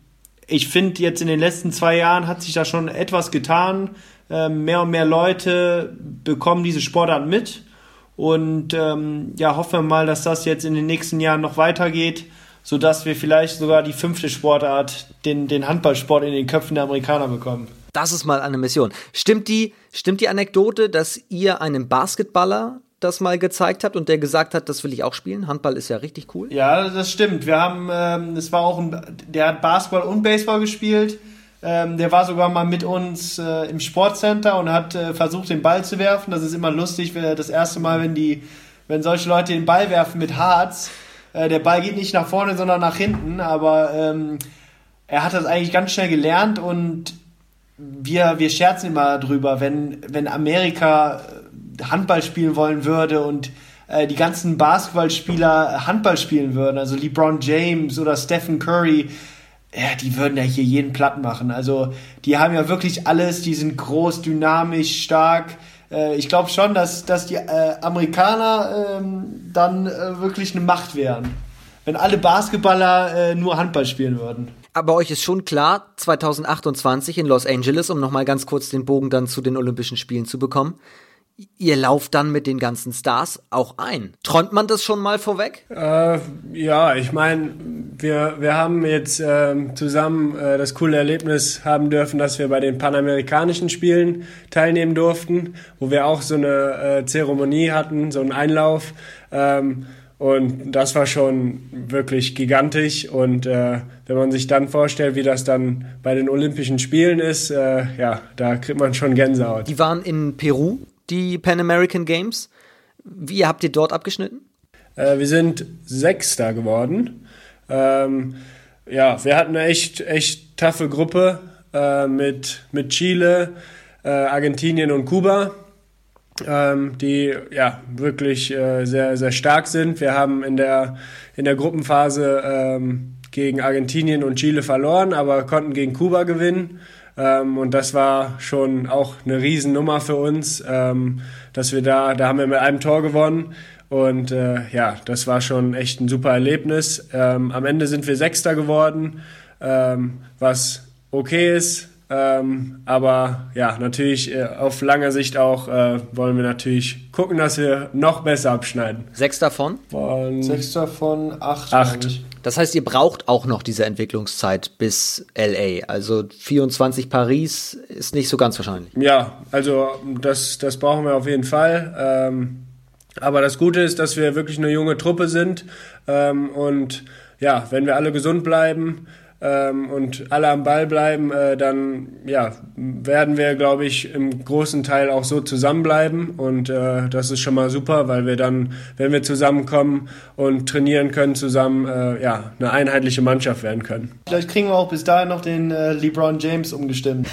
ich finde, jetzt in den letzten zwei Jahren hat sich da schon etwas getan. Ähm, mehr und mehr Leute bekommen diese Sportart mit. Und ähm, ja, hoffen wir mal, dass das jetzt in den nächsten Jahren noch weitergeht, sodass wir vielleicht sogar die fünfte Sportart, den, den Handballsport in den Köpfen der Amerikaner bekommen. Das ist mal eine Mission. Stimmt die, stimmt die Anekdote, dass ihr einem Basketballer das mal gezeigt habt und der gesagt hat, das will ich auch spielen? Handball ist ja richtig cool. Ja, das stimmt. Wir haben, ähm, das war auch ein, der hat Basketball und Baseball gespielt. Ähm, der war sogar mal mit uns äh, im Sportcenter und hat äh, versucht, den Ball zu werfen. Das ist immer lustig, das erste Mal, wenn die, wenn solche Leute den Ball werfen mit Harz. Äh, der Ball geht nicht nach vorne, sondern nach hinten. Aber ähm, er hat das eigentlich ganz schnell gelernt und wir, wir scherzen immer drüber, wenn, wenn Amerika Handball spielen wollen würde und äh, die ganzen Basketballspieler Handball spielen würden, also LeBron James oder Stephen Curry, ja, die würden ja hier jeden platt machen. Also die haben ja wirklich alles, die sind groß, dynamisch, stark. Äh, ich glaube schon, dass, dass die äh, Amerikaner ähm, dann äh, wirklich eine Macht wären, wenn alle Basketballer äh, nur Handball spielen würden. Aber euch ist schon klar, 2028 in Los Angeles, um nochmal ganz kurz den Bogen dann zu den Olympischen Spielen zu bekommen, ihr lauft dann mit den ganzen Stars auch ein. Träumt man das schon mal vorweg? Äh, ja, ich meine, wir, wir haben jetzt äh, zusammen äh, das coole Erlebnis haben dürfen, dass wir bei den Panamerikanischen Spielen teilnehmen durften, wo wir auch so eine äh, Zeremonie hatten, so einen Einlauf. Ähm, und das war schon wirklich gigantisch. Und äh, wenn man sich dann vorstellt, wie das dann bei den Olympischen Spielen ist, äh, ja, da kriegt man schon Gänsehaut. Die waren in Peru die Pan American Games. Wie habt ihr dort abgeschnitten? Äh, wir sind Sechster geworden. Ähm, ja, wir hatten eine echt, echt taffe Gruppe äh, mit, mit Chile, äh, Argentinien und Kuba, ähm, die ja wirklich äh, sehr, sehr stark sind. Wir haben in der, in der Gruppenphase ähm, gegen Argentinien und Chile verloren, aber konnten gegen Kuba gewinnen. Ähm, und das war schon auch eine Riesennummer für uns, ähm, dass wir da, da haben wir mit einem Tor gewonnen. Und äh, ja, das war schon echt ein super Erlebnis. Ähm, am Ende sind wir Sechster geworden, ähm, was okay ist. Ähm, aber ja, natürlich äh, auf langer Sicht auch äh, wollen wir natürlich gucken, dass wir noch besser abschneiden. Sechs davon? Von Sechs davon, acht. Acht. Das heißt, ihr braucht auch noch diese Entwicklungszeit bis LA. Also 24 Paris ist nicht so ganz wahrscheinlich. Ja, also das, das brauchen wir auf jeden Fall. Ähm, aber das Gute ist, dass wir wirklich eine junge Truppe sind. Ähm, und ja, wenn wir alle gesund bleiben, ähm, und alle am Ball bleiben, äh, dann ja, werden wir, glaube ich, im großen Teil auch so zusammenbleiben. Und äh, das ist schon mal super, weil wir dann, wenn wir zusammenkommen und trainieren können zusammen, äh, ja, eine einheitliche Mannschaft werden können. Vielleicht kriegen wir auch bis dahin noch den äh, LeBron James umgestimmt.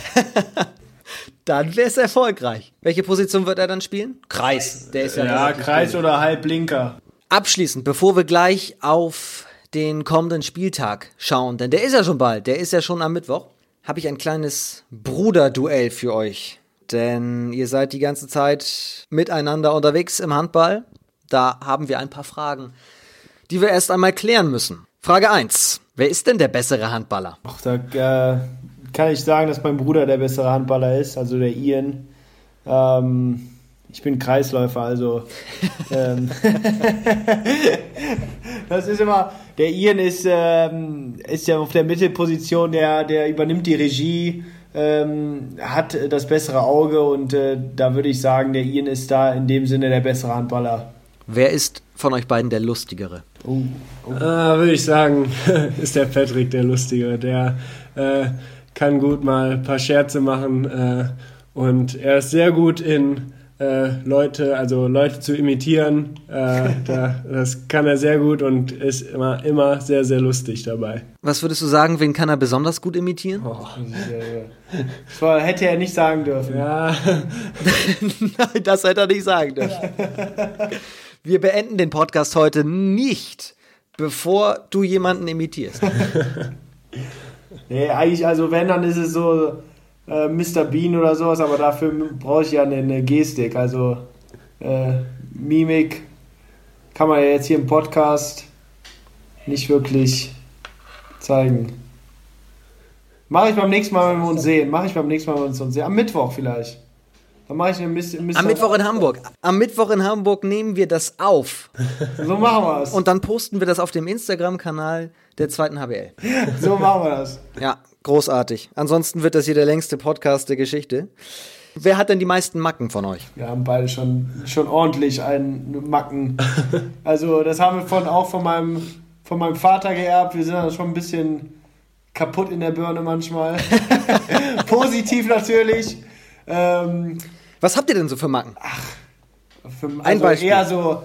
dann wäre es erfolgreich. Welche Position wird er dann spielen? Kreis. Der ist ja, ja Kreis oder Halbblinker. Abschließend, bevor wir gleich auf den kommenden Spieltag schauen, denn der ist ja schon bald, der ist ja schon am Mittwoch, habe ich ein kleines Bruderduell für euch. Denn ihr seid die ganze Zeit miteinander unterwegs im Handball. Da haben wir ein paar Fragen, die wir erst einmal klären müssen. Frage 1. Wer ist denn der bessere Handballer? Ach, da äh, kann ich sagen, dass mein Bruder der bessere Handballer ist, also der Ian. Ähm, ich bin Kreisläufer, also ähm, das ist immer, der Ian ist, ähm, ist ja auf der Mittelposition, der, der übernimmt die Regie, ähm, hat das bessere Auge und äh, da würde ich sagen, der Ian ist da in dem Sinne der bessere Handballer. Wer ist von euch beiden der lustigere? Oh, oh. Ah, würde ich sagen, ist der Patrick der lustigere. Der äh, kann gut mal ein paar Scherze machen äh, und er ist sehr gut in äh, Leute, also Leute zu imitieren. Äh, da, das kann er sehr gut und ist immer, immer sehr, sehr lustig dabei. Was würdest du sagen, wen kann er besonders gut imitieren? Oh, das hätte er nicht sagen dürfen. Ja. Nein, das hätte er nicht sagen dürfen. Wir beenden den Podcast heute nicht, bevor du jemanden imitierst. nee, eigentlich, also wenn, dann ist es so äh, Mr. Bean oder sowas, aber dafür brauche ich ja eine, eine Gestik. Also äh, Mimik kann man ja jetzt hier im Podcast nicht wirklich zeigen. Mache ich beim nächsten Mal, wenn wir uns sehen. Mache ich beim nächsten Mal, wenn wir uns sehen. Am Mittwoch vielleicht. Dann mache ich eine Mist, Mist Am Mittwoch in Hamburg. Am Mittwoch in Hamburg nehmen wir das auf. So machen wir es. Und dann posten wir das auf dem Instagram-Kanal der zweiten HBL. So machen wir das. Ja, großartig. Ansonsten wird das hier der längste Podcast der Geschichte. Wer hat denn die meisten Macken von euch? Wir haben beide schon, schon ordentlich einen Macken. Also das haben wir von, auch von meinem, von meinem Vater geerbt. Wir sind dann schon ein bisschen kaputt in der Birne manchmal. Positiv natürlich. Ähm, Was habt ihr denn so für Macken? Ach, für, also Ein Beispiel. eher so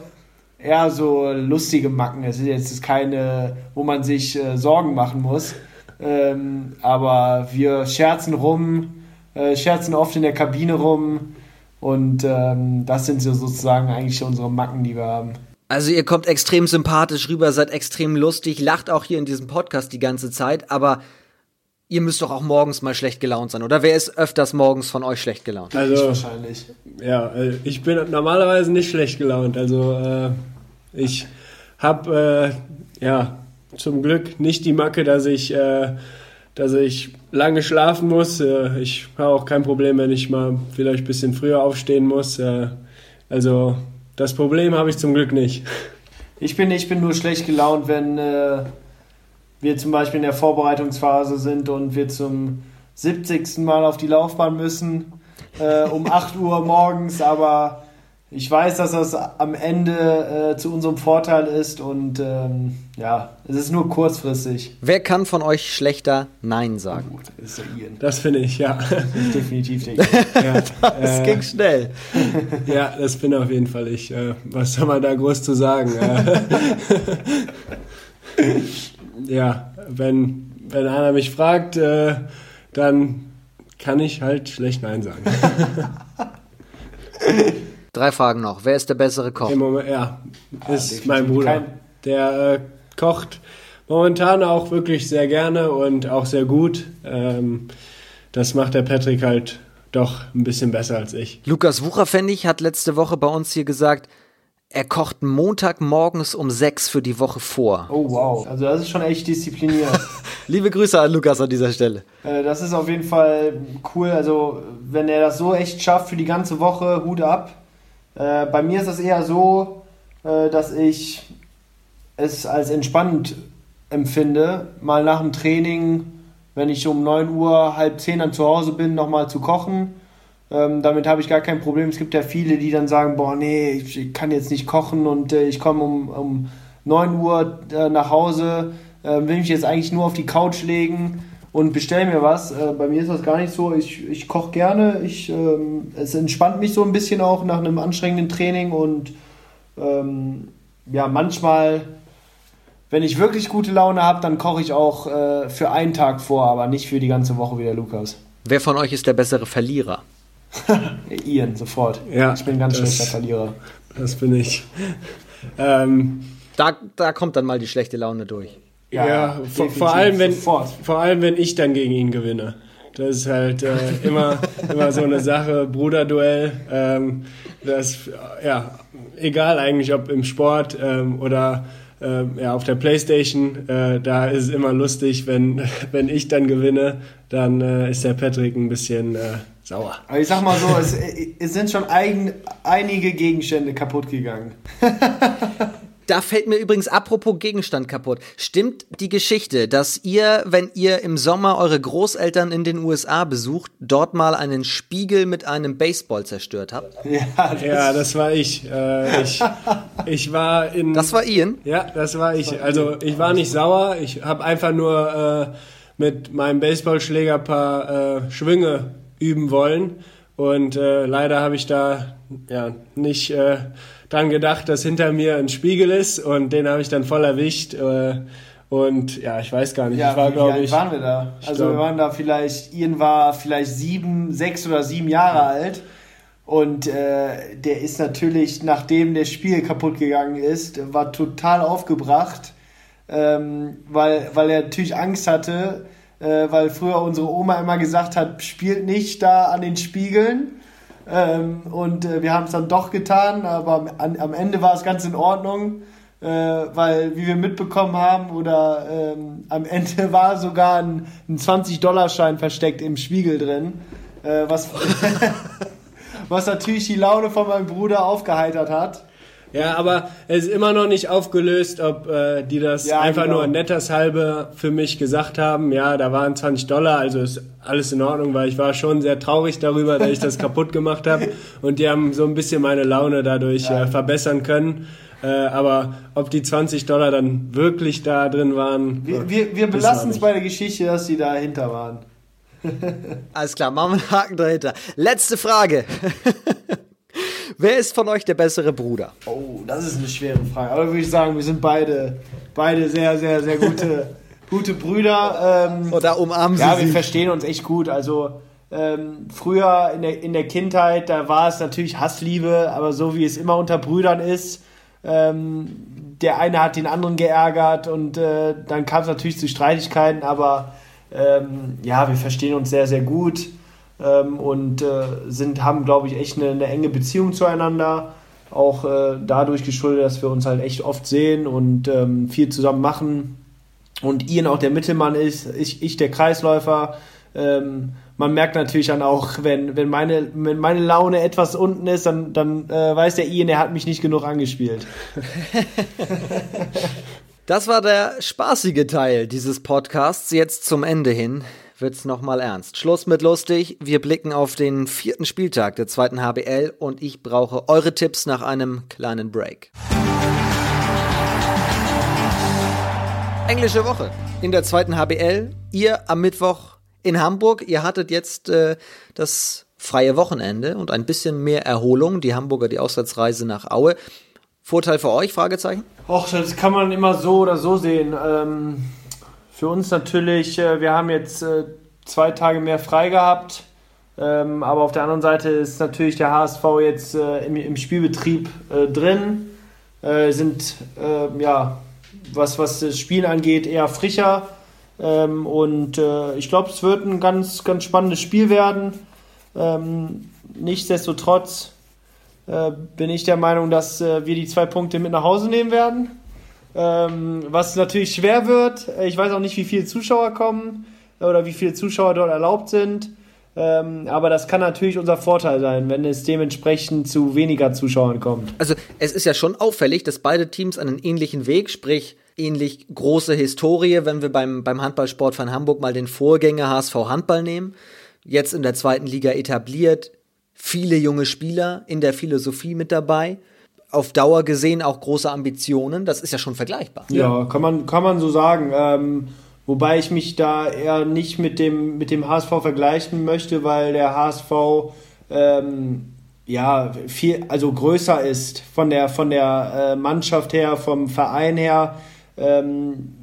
eher so lustige Macken. Es ist jetzt keine, wo man sich äh, Sorgen machen muss. Ähm, aber wir scherzen rum, äh, scherzen oft in der Kabine rum und ähm, das sind so sozusagen eigentlich unsere Macken, die wir haben. Also ihr kommt extrem sympathisch rüber, seid extrem lustig, lacht auch hier in diesem Podcast die ganze Zeit, aber ihr müsst doch auch morgens mal schlecht gelaunt sein, oder? Wer ist öfters morgens von euch schlecht gelaunt? Also, Also, wahrscheinlich. ja, äh, ich bin normalerweise nicht schlecht gelaunt. Also, äh, ich habe, äh, ja, zum Glück nicht die Macke, dass ich, äh, dass ich lange schlafen muss. Äh, ich habe auch kein Problem, wenn ich mal vielleicht ein bisschen früher aufstehen muss. Äh, also, das Problem habe ich zum Glück nicht. Ich bin, ich bin nur schlecht gelaunt, wenn äh, wir zum Beispiel in der Vorbereitungsphase sind und wir zum 70. Mal auf die Laufbahn müssen, äh, um 8 Uhr morgens, aber ich weiß, dass das am Ende äh, zu unserem Vorteil ist und ähm, ja, es ist nur kurzfristig. Wer kann von euch schlechter Nein sagen? Gut, das ist der Ian. Das finde ich, ja. Das ist definitiv der Ian. ja. Das Äh, ging schnell. Ja, das bin auf jeden Fall ich. Äh, was soll man da groß zu sagen? Äh, ja, wenn, wenn einer mich fragt, äh, dann kann ich halt schlecht Nein sagen. Drei Fragen noch. Wer ist der bessere Koch? Im Moment, ja, ist definitiv mein Bruder. kein- Der äh, kocht momentan auch wirklich sehr gerne und auch sehr gut. Ähm, das macht der Patrick halt doch ein bisschen besser als ich. Lukas Wucherfendig hat letzte Woche bei uns hier gesagt, er kocht Montagmorgens um sechs für die Woche vor. Oh wow, also das ist schon echt diszipliniert. Liebe Grüße an Lukas an dieser Stelle. Äh, Das ist auf jeden Fall cool. Also, wenn er das so echt schafft für die ganze Woche, Hut ab. Äh, Bei mir ist das eher so, äh, dass ich es als entspannend empfinde, mal nach dem Training, wenn ich um 9 Uhr, halb 10 dann zu Hause bin, nochmal zu kochen. Ähm, damit habe ich gar kein Problem. Es gibt ja viele, die dann sagen, boah, nee, ich, ich kann jetzt nicht kochen und äh, ich komme um, um 9 Uhr äh, nach Hause, äh, will mich jetzt eigentlich nur auf die Couch legen und bestell mir was. Äh, bei mir ist das gar nicht so. Ich, ich koche gerne. Ich, ähm, es entspannt mich so ein bisschen auch nach einem anstrengenden Training und ähm, ja, manchmal, wenn ich wirklich gute Laune habe, dann koche ich auch äh, für einen Tag vor, aber nicht für die ganze Woche wie der Lukas. Wer von euch ist der bessere Verlierer? Ian, sofort. Ja, ich bin ein ganz das- schlechter Verlierer. Das bin ich. Ähm, Da, da kommt dann mal die schlechte Laune durch. Ja, vor, definitiv, vor, allem, wenn, Sofort. vor allem, wenn ich dann gegen ihn gewinne. Das ist halt äh, immer, immer so eine Sache, Bruderduell. Ähm, das, äh, ja, egal eigentlich, ob im Sport ähm, oder ähm, ja, auf der Playstation, äh, da ist es immer lustig, wenn, wenn ich dann gewinne, dann äh, ist der Patrick ein bisschen äh, sauer. Aber ich sag mal so, es, es sind schon eigen, einige Gegenstände kaputt gegangen. Da fällt mir übrigens apropos Gegenstand kaputt. Stimmt die Geschichte, dass ihr, wenn ihr im Sommer eure Großeltern in den USA besucht, dort mal einen Spiegel mit einem Baseball zerstört habt? Ja, das, Ja, das war ich. Äh, ich, ich war in. Das war Ian. Ja, das war ich. Also ich war nicht sauer. Ich habe einfach nur äh, mit meinem Baseballschläger ein paar äh, Schwünge üben wollen. Und äh, leider habe ich da ja nicht äh, dran gedacht, dass hinter mir ein Spiegel ist und den habe ich dann voll erwischt. Äh, und ja, ich weiß gar nicht. Ja, ich war, glaube ich. waren wir da? Also glaub, wir waren da vielleicht, Ian war vielleicht sieben, sechs oder sieben Jahre alt. Und äh, der ist natürlich, nachdem der Spiel kaputt gegangen ist, war total aufgebracht, ähm, weil, weil er natürlich Angst hatte, äh, weil früher unsere Oma immer gesagt hat, spielt nicht da an den Spiegeln. Ähm, und äh, wir haben es dann doch getan, aber am, am Ende war es ganz in Ordnung äh, weil, wie wir mitbekommen haben, oder ähm, am Ende war sogar ein, ein 20-Dollar-Schein versteckt im Spiegel drin, äh, was, was natürlich die Laune von meinem Bruder aufgeheitert hat. Ja, aber es ist immer noch nicht aufgelöst, ob äh, die das ja, einfach genau. nur nettershalbe für mich gesagt haben. Ja, da waren 20 Dollar, also ist alles in Ordnung, weil ich war schon sehr traurig darüber, dass ich das kaputt gemacht habe. Und die haben so ein bisschen meine Laune dadurch ja. äh, verbessern können. Äh, aber ob die 20 Dollar dann wirklich da drin waren. Wir, wir, wir belassen es bei der Geschichte, dass sie dahinter waren. Alles klar, machen wir einen Haken dahinter. Letzte Frage. Wer ist von euch der bessere Bruder? Oh, das ist eine schwere Frage. Aber würde ich sagen, wir sind beide, beide sehr, sehr, sehr gute, gute Brüder. Ähm, Oder umarmen sie Ja, wir verstehen uns echt gut. Also ähm, früher in der, in der Kindheit, da war es natürlich Hassliebe, aber so wie es immer unter Brüdern ist, ähm, der eine hat den anderen geärgert und äh, dann kam es natürlich zu Streitigkeiten, aber ähm, ja, wir verstehen uns sehr, sehr gut ähm, und äh, sind, haben, glaube ich, echt eine, eine, enge Beziehung zueinander. Auch äh, dadurch geschuldet, dass wir uns halt echt oft sehen und ähm, viel zusammen machen. Und Ian auch der Mittelmann ist, ich, ich der Kreisläufer. Ähm, man merkt natürlich dann auch, wenn, wenn, meine, wenn meine Laune etwas unten ist, dann, dann äh, weiß der Ian, er hat mich nicht genug angespielt. Das war der spaßige Teil dieses Podcasts. Jetzt zum Ende hin wird's nochmal ernst. Schluss mit lustig. Wir blicken auf den vierten Spieltag der zweiten HBL und ich brauche eure Tipps nach einem kleinen Break. Englische Woche in der zweiten HBL. Ihr am Mittwoch in Hamburg. Ihr hattet jetzt äh, das freie Wochenende und ein bisschen mehr Erholung. Die Hamburger, die Auswärtsreise nach Aue. Vorteil für euch? Fragezeichen? Och, das kann man immer so oder so sehen. Ähm, für uns natürlich, äh, wir haben jetzt äh, zwei Tage mehr frei gehabt. Ähm, aber auf der anderen Seite ist natürlich der HSV jetzt äh, im, Spielbetrieb drin. Sind ähm, ja, was, was das Spielen angeht, eher frischer ähm, und ich glaube, es wird ein ganz, ganz spannendes Spiel werden. Nichtsdestotrotz bin ich der Meinung, dass wir die zwei Punkte mit nach Hause nehmen werden. Ähm, was natürlich schwer wird. Ich weiß auch nicht, wie viele Zuschauer kommen oder wie viele Zuschauer dort erlaubt sind. Ähm, aber das kann natürlich unser Vorteil sein, wenn es dementsprechend zu weniger Zuschauern kommt. Also es ist ja schon auffällig, dass beide Teams einen ähnlichen Weg, sprich ähnlich große Historie, wenn wir beim, beim Handballsport von Hamburg mal den Vorgänger HSV Handball nehmen. Jetzt in der zweiten Liga etabliert, viele junge Spieler in der Philosophie mit dabei. Auf Dauer gesehen auch große Ambitionen, das ist ja schon vergleichbar. Ja, kann man, kann man so sagen. Ähm, wobei ich mich da eher nicht mit dem, mit dem HSV vergleichen möchte, weil der HSV ähm, ja viel, also größer ist von der, von der äh, Mannschaft her, vom Verein her. Ähm,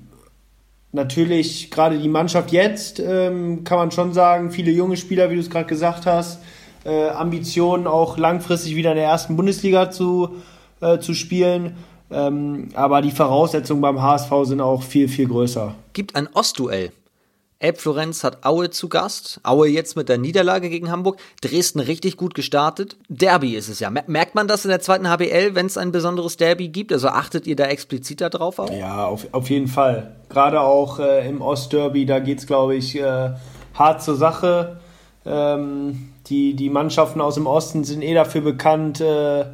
natürlich gerade die Mannschaft jetzt, ähm, kann man schon sagen, viele junge Spieler, wie du es gerade gesagt hast, äh, Ambitionen auch langfristig wieder in der ersten Bundesliga zu, zu spielen. Ähm, aber die Voraussetzungen beim HSV sind auch viel, viel größer. Gibt ein Ostduell Elbflorenz hat Aue zu Gast. Aue jetzt mit der Niederlage gegen Hamburg. Dresden richtig gut gestartet. Derby ist es ja. Merkt man das in der zweiten HBL, wenn es ein besonderes Derby gibt? Also achtet ihr da explizit darauf auch? Ja, auf, auf jeden Fall. Gerade auch äh, im Ostderby, da geht es, glaube ich, äh, hart zur Sache. Ähm, die, die Mannschaften aus dem Osten sind eh dafür bekannt, äh,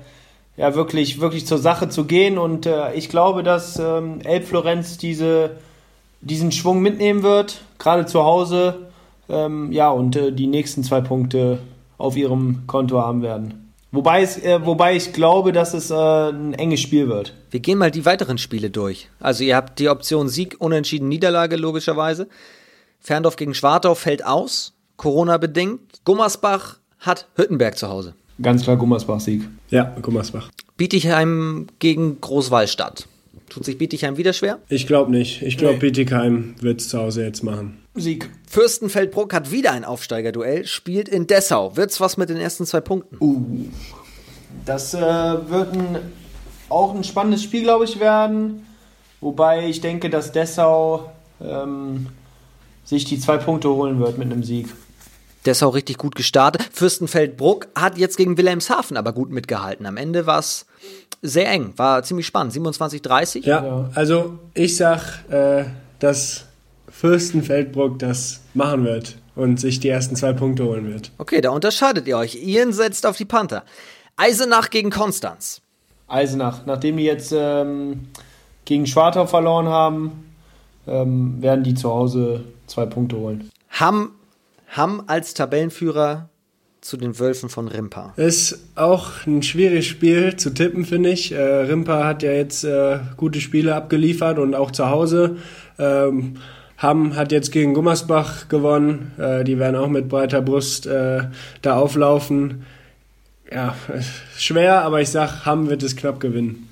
ja, wirklich, wirklich zur Sache zu gehen. Und äh, ich glaube, dass ähm, Elbflorenz diese diesen Schwung mitnehmen wird, gerade zu Hause. Ähm, ja, und äh, die nächsten zwei Punkte auf ihrem Konto haben werden. Wobei, es, äh, wobei ich glaube, dass es äh, ein enges Spiel wird. Wir gehen mal die weiteren Spiele durch. Also ihr habt die Option Sieg, Unentschieden, Niederlage logischerweise. Ferndorf gegen Schwartau fällt aus, Corona-bedingt. Gummersbach hat Hüttenberg zu Hause? Ganz klar Gummersbach-Sieg. Ja, Gummersbach. Bietigheim gegen Großwallstadt. Tut sich Bietigheim wieder schwer? Ich glaube nicht. Ich glaube, nee. Bietigheim wird es zu Hause jetzt machen. Sieg. Fürstenfeldbruck hat wieder ein Aufsteigerduell, spielt in Dessau. Wird's was mit den ersten zwei Punkten? Uh. Das äh, wird ein, auch ein spannendes Spiel, glaube ich, werden. Wobei ich denke, dass Dessau ähm, sich die zwei Punkte holen wird mit einem Sieg. Dessau richtig gut gestartet. Fürstenfeldbruck hat jetzt gegen Wilhelmshaven aber gut mitgehalten. Am Ende war es sehr eng, war ziemlich spannend. 27-30. Ja, ja, also ich sag, äh, dass Fürstenfeldbruck das machen wird und sich die ersten zwei Punkte holen wird. Okay, da unterscheidet ihr euch. Ian setzt auf die Panther. Eisenach gegen Konstanz. Eisenach, nachdem die jetzt ähm, gegen Schwartau verloren haben, ähm, werden die zu Hause zwei Punkte holen. Hamm, Hamm als Tabellenführer zu den Wölfen von Rimpa. Ist auch ein schwieriges Spiel zu tippen, finde ich. Äh, Rimpa hat ja jetzt äh, gute Spiele abgeliefert und auch zu Hause. Ähm, Hamm hat jetzt gegen Gummersbach gewonnen. Äh, die werden auch mit breiter Brust äh, da auflaufen. Ja, schwer, aber ich sag, Hamm wird es knapp gewinnen.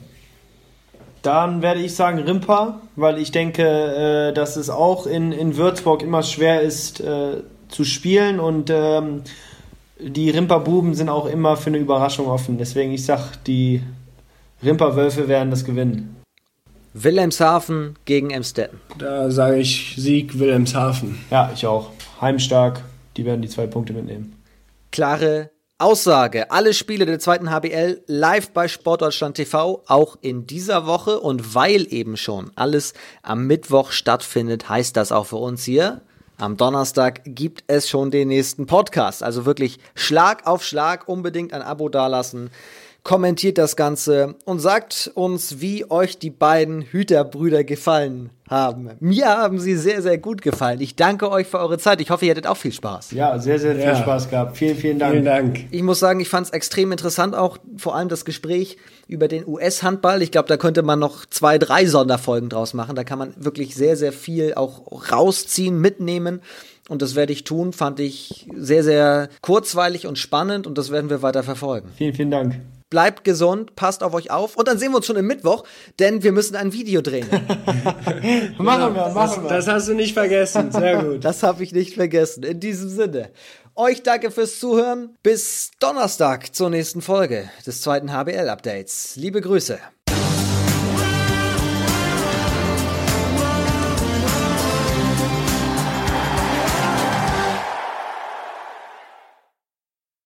Dann werde ich sagen Rimpa, weil ich denke, äh, dass es auch in, in Würzburg immer schwer ist äh, zu spielen und ähm, die Rimper-Buben sind auch immer für eine Überraschung offen. Deswegen, ich sag, die Rimper-Wölfe werden das gewinnen. Wilhelmshaven gegen Emstetten. Da sage ich Sieg Wilhelmshaven. Ja, ich auch. Heimstark, die werden die zwei Punkte mitnehmen. Klare Aussage. Alle Spiele der zweiten HBL live bei Sportdeutschland TV, auch in dieser Woche. Und weil eben schon alles am Mittwoch stattfindet, heißt das auch für uns hier. Am Donnerstag gibt es schon den nächsten Podcast. Also wirklich Schlag auf Schlag unbedingt ein Abo dalassen kommentiert das Ganze und sagt uns, wie euch die beiden Hüterbrüder gefallen haben. Mir haben sie sehr, sehr gut gefallen. Ich danke euch für eure Zeit. Ich hoffe, ihr hattet auch viel Spaß. Ja, sehr, sehr viel ja. Spaß gehabt. Vielen, vielen Dank. Vielen Dank. Ich muss sagen, ich fand es extrem interessant, auch vor allem das Gespräch über den US-Handball. Ich glaube, da könnte man noch zwei, drei Sonderfolgen draus machen. Da kann man wirklich sehr, sehr viel auch rausziehen, mitnehmen. Und das werde ich tun, fand ich sehr, sehr kurzweilig und spannend und das werden wir weiter verfolgen. Vielen, vielen Dank bleibt gesund, passt auf euch auf und dann sehen wir uns schon im Mittwoch, denn wir müssen ein Video drehen. machen wir, machen wir. Das hast du nicht vergessen, sehr gut. Das habe ich nicht vergessen. In diesem Sinne, euch danke fürs Zuhören. Bis Donnerstag zur nächsten Folge des zweiten HBL-Updates. Liebe Grüße.